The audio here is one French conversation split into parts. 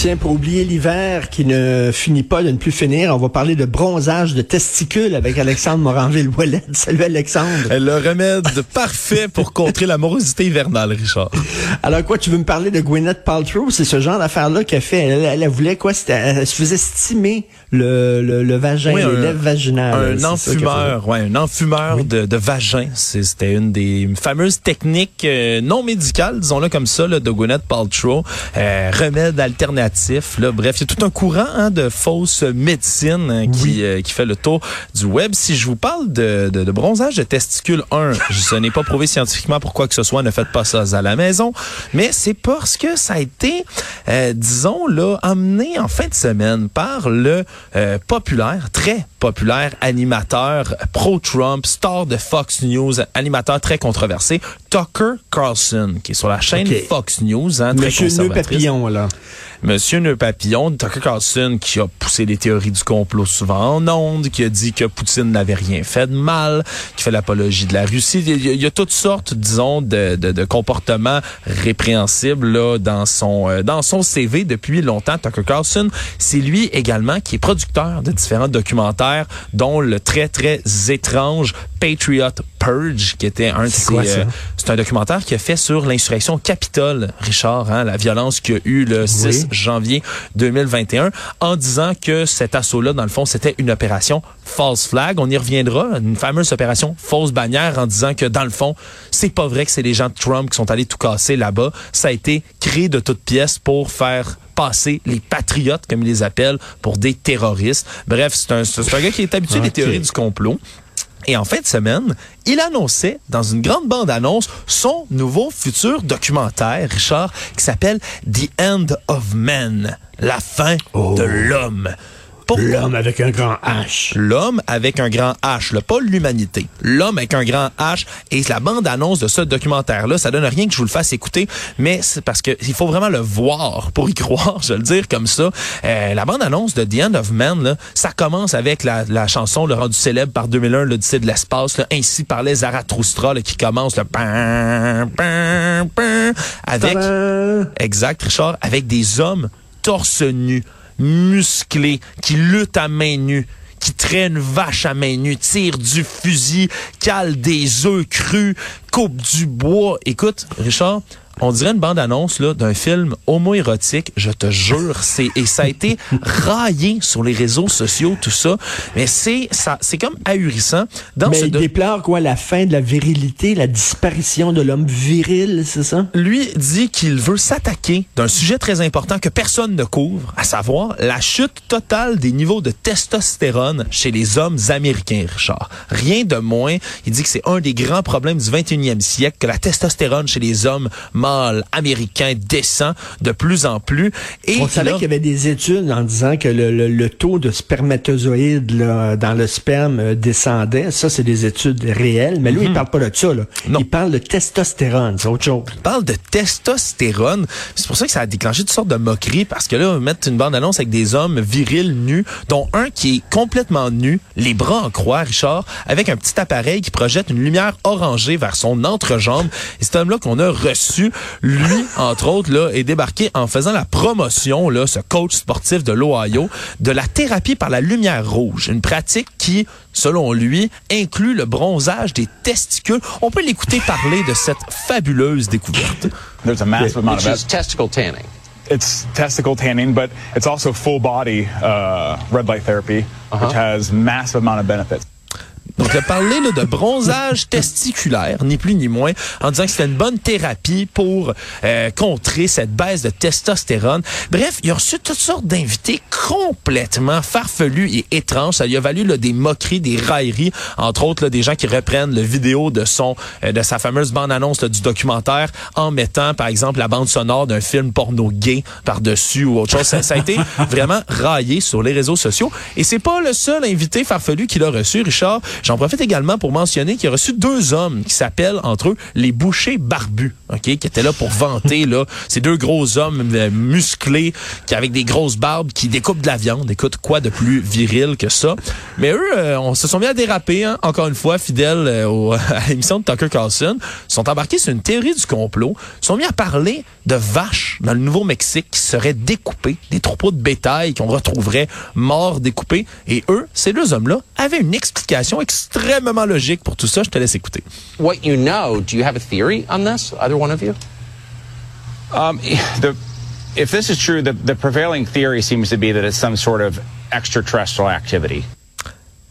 Tiens, pour oublier l'hiver qui ne finit pas de ne plus finir, on va parler de bronzage de testicules avec Alexandre Moranville-Ouellet. Salut Alexandre. Le remède parfait pour contrer la morosité hivernale, Richard. Alors quoi, tu veux me parler de Gwyneth Paltrow? C'est ce genre d'affaire-là qu'elle fait. Elle, elle, elle voulait quoi? Elle se faisait stimer le, le, le vagin, Oui, les un- lèvres vaginales. Un enfumeur, ouais, un enfumeur de, de vagin. C'était une des fameuses techniques euh, non médicales, disons-le comme ça, là, de Gwyneth Paltrow. Euh, remède alternatif. Là, bref, il y a tout un courant hein, de fausses médecines hein, qui, euh, qui fait le tour du web. Si je vous parle de, de, de bronzage de testicules, un, ce n'est pas prouvé scientifiquement pourquoi que ce soit, ne faites pas ça à la maison, mais c'est parce que ça a été, euh, disons, là, amené en fin de semaine par le euh, populaire, très populaire animateur pro-Trump, star de Fox News, animateur très controversé, Tucker Carlson, qui est sur la chaîne. Fox News, hein, très Monsieur conservatrice. Papillon, là. Monsieur Nœud Papillon, Tucker Carlson, qui a poussé les théories du complot souvent en ondes, qui a dit que Poutine n'avait rien fait de mal, qui fait l'apologie de la Russie. Il y a, il y a toutes sortes, disons, de, de, de comportements répréhensibles là, dans son euh, dans son CV depuis longtemps. Tucker Carlson, c'est lui également qui est producteur de différents documentaires, dont le très très étrange Patriot Purge, qui était un de ses, euh, c'est un documentaire qui a fait sur l'insurrection Capitole, Richard, hein, la violence qu'il y a eu le 6 janvier 2021, en disant que cet assaut-là, dans le fond, c'était une opération false flag. On y reviendra, une fameuse opération fausse bannière, en disant que, dans le fond, c'est pas vrai que c'est les gens de Trump qui sont allés tout casser là-bas. Ça a été créé de toutes pièces pour faire passer les patriotes, comme ils les appellent, pour des terroristes. Bref, c'est un, c'est un gars qui est habitué des Ok. théories du complot. Et en fin de semaine, il annonçait dans une grande bande-annonce son nouveau futur documentaire, Richard, qui s'appelle The End of Men, la fin de l'homme. L'homme avec un grand H. L'homme avec un grand H, là, pas l'humanité. L'homme avec un grand H. Et la bande-annonce de ce documentaire-là, ça donne rien que je vous le fasse écouter, mais c'est parce que il faut vraiment le voir pour y croire, je vais le dire comme ça. Euh, la bande-annonce de The End of Man, là, ça commence avec la, la chanson le rendu célèbre par 2001, l'Odyssée de l'espace, là, ainsi parlait Zarathustra, là, qui commence le pam, pam, pam, avec... Exact, Richard, avec des hommes torse nu, musclés, qui luttent à main nue qui traînent vache à main nue, tirent du fusil, calent des œufs crus, coupent du bois. Écoute, Richard, on dirait une bande-annonce là d'un film homo-érotique, je te jure, c'est et ça a été raillé sur les réseaux sociaux tout ça, mais c'est ça c'est comme ahurissant dans Mais ce il doc- déplore quoi? La fin de la virilité, la disparition de l'homme viril, c'est ça? lui dit qu'il veut s'attaquer d'un sujet très important que personne ne couvre, à savoir la chute totale des niveaux de testostérone chez les hommes américains, Richard. Rien de moins. Il dit que c'est un des grands problèmes du 21e siècle, que la testostérone chez les hommes mâles américains descend de plus en plus. Et On savait qu'il y avait des études en disant que le, le- le taux de spermatozoïdes là, dans le sperme euh, descendait. Ça, c'est des études réelles. Mais lui, il parle pas de ça. Là. Mhm. Non. Il parle de testostérone. C'est autre chose. parle de testostérone. C'est pour ça que ça a déclenché toutes sortes de moqueries parce que là, mettre une bande-annonce avec des hommes virils nus, dont un qui est complètement nu, les bras en croix, Richard, avec un petit appareil qui projette une lumière orangée vers son entrejambe. Et cet homme-là qu'on a reçu, lui, entre autres, là, est débarqué en faisant la promotion, là, ce coach sportif de l'Ohio, de la thérapie par la lumière rouge. Une pratique qui, selon lui, inclut le bronzage des testicules. On peut l'écouter parler de cette fabuleuse découverte. There's a massive amount of testicle tanning. It's testicle tanning, but it's also full body uh, red light therapy, which has massive amount of benefits. Il a parlé là, de bronzage testiculaire, ni plus ni moins, en disant que c'était une bonne thérapie pour euh, contrer cette baisse de testostérone. Bref, il a reçu toutes sortes d'invités complètement farfelus et étranges. Ça lui a valu là, des moqueries, des railleries, entre autres là, des gens qui reprennent le vidéo de son euh, de sa fameuse bande-annonce du documentaire en mettant, par exemple, la bande sonore d'un film porno gay par-dessus ou autre chose. Ça, a été vraiment raillé sur les réseaux sociaux. Et c'est pas le seul invité farfelu qu'il a reçu, Richard. Profite également pour mentionner qu'il a reçu deux hommes qui s'appellent entre eux les bouchers barbus, ok, qui étaient là pour vanter là ces deux gros hommes euh, musclés qui avec des grosses barbes qui découpent de la viande. Écoute, quoi de plus viril que ça? Mais eux, euh, on se sont mis à déraper, hein, encore une fois, fidèles euh, à l'émission de Tucker Carlson, sont embarqués sur une théorie du complot, sont mis à parler de vaches dans le Nouveau-Mexique qui seraient découpées, des troupeaux de bétail qu'on retrouverait morts découpés. Et eux, ces deux hommes-là, avaient une explication extrêmement logique pour tout ça. Je te laisse écouter. What you know, do you have a theory on this, either one of you? Um, the, if this is true, the, the prevailing theory seems to be that it's some sort of extraterrestrial activity.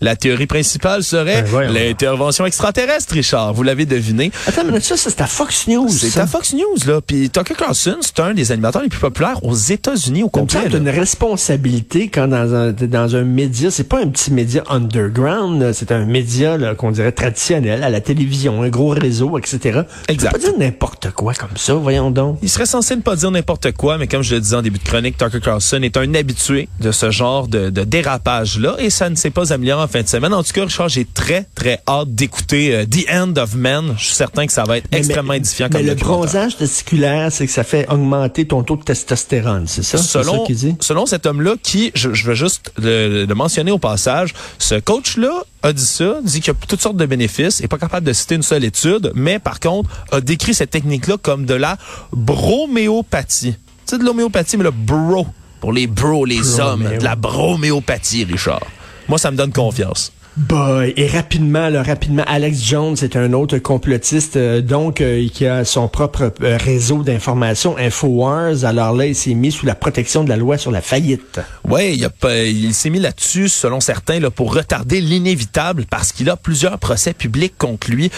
La théorie principale serait Ben, l'intervention extraterrestre, Richard. Vous l'avez deviné. Attends, mais ça, c'est à Fox News. C'est à Fox News, là. Puis Tucker Carlson, c'est un des animateurs les plus populaires aux États-Unis au complet. là. une responsabilité quand dans un, dans un média, c'est pas un petit média underground, c'est un média qu'on dirait traditionnel, à la télévision, un gros réseau, etc. Tu Exact. peux pas dire n'importe quoi comme ça, voyons donc. Il serait censé ne pas dire n'importe quoi, mais comme je le disais en début de chronique, Tucker Carlson est un habitué de ce genre de, de dérapage-là et ça ne s'est pas amélioré en fin de semaine. En tout cas, Richard, j'ai très, très hâte d'écouter euh, The End of Men. Je suis certain que ça va être Mais- extrêmement mais- édifiant Mais comme le documentaire. bronzage testiculaire, c'est que ça fait augmenter ton taux de testostérone, c'est ça? C'est ça Selon, qu'il dit? selon cet homme-là, qui, je, je veux juste le, le mentionner au passage, ce coach-là a dit ça, dit qu'il y a toutes sortes de bénéfices, est pas capable de citer une seule étude, mais par contre, a décrit cette technique-là comme de la broméopathie. Sais, de l'homéopathie, mais le bro, pour les bros, les hommes, de la broméopathie, Richard. Moi, ça me donne confiance. Boy, et rapidement, rapidement, Alex Jones est un autre complotiste, euh, donc euh, qui a son propre euh, réseau d'information, Infowars. Alors là, il s'est mis sous la protection de la loi sur la faillite. Ouais, il, a il s'est mis là-dessus, selon certains, là, pour retarder l'inévitable, parce qu'il a plusieurs procès publics contre lui,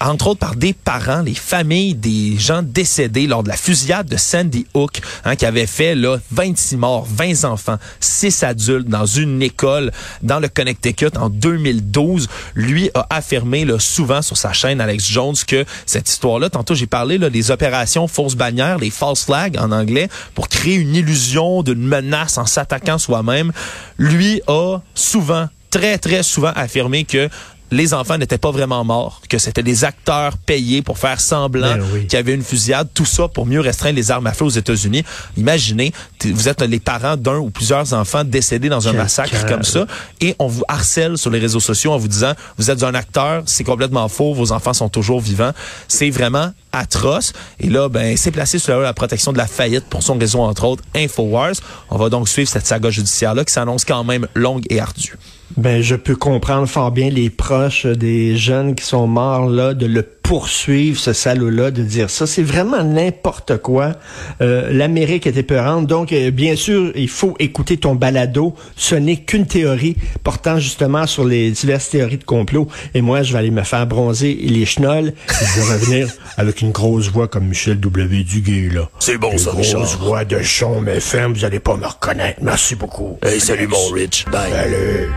entre autres par des parents, les familles des gens décédés lors de la fusillade de Sandy Hook, hein, qui avait fait là 26 morts, 20 enfants, 6 adultes dans une école dans le Connecticut en 2012. Lui a affirmé souvent sur sa chaîne Alex Jones que cette histoire-là, tantôt j'ai parlé des opérations fausses bannières, les false flags en anglais, pour créer une illusion d'une menace en s'attaquant soi-même. Lui a souvent, très très souvent affirmé que les enfants n'étaient pas vraiment morts, que c'était des acteurs payés pour faire semblant Ben oui. qu'il y avait une fusillade, tout ça pour mieux restreindre les armes à feu aux États-Unis. Imaginez, vous êtes les parents d'un ou plusieurs enfants décédés dans un Quel massacre comme ça et on vous harcèle sur les réseaux sociaux en vous disant vous êtes un acteur, c'est complètement faux, vos enfants sont toujours vivants. C'est vraiment atroce. Et là, ben, c'est placé sous la, la protection de la faillite pour son réseau, entre autres, Infowars. On va donc suivre cette saga judiciaire-là qui s'annonce quand même longue et ardue. Ben, je peux comprendre fort bien les proches des jeunes qui sont morts là de le poursuivre ce salaud-là, de dire ça. C'est vraiment n'importe quoi. Euh, L'Amérique est épeurante. Donc, euh, bien sûr, il faut écouter ton balado. Ce n'est qu'une théorie portant justement sur les diverses théories de complot. Et moi, je vais aller me faire bronzer les chenolles. Et je vais revenir avec une grosse voix comme Michel W. Duguay, là. C'est bon, Une ça, grosse Richard. voix de chon, mais ferme, vous allez pas me reconnaître. Merci beaucoup. Hey, salut, mon Rich. Bye. Salut.